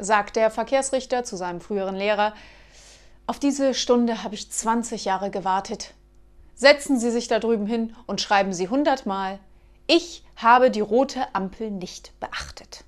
sagt der Verkehrsrichter zu seinem früheren Lehrer, auf diese Stunde habe ich 20 Jahre gewartet. Setzen Sie sich da drüben hin und schreiben Sie hundertmal, ich habe die rote Ampel nicht beachtet.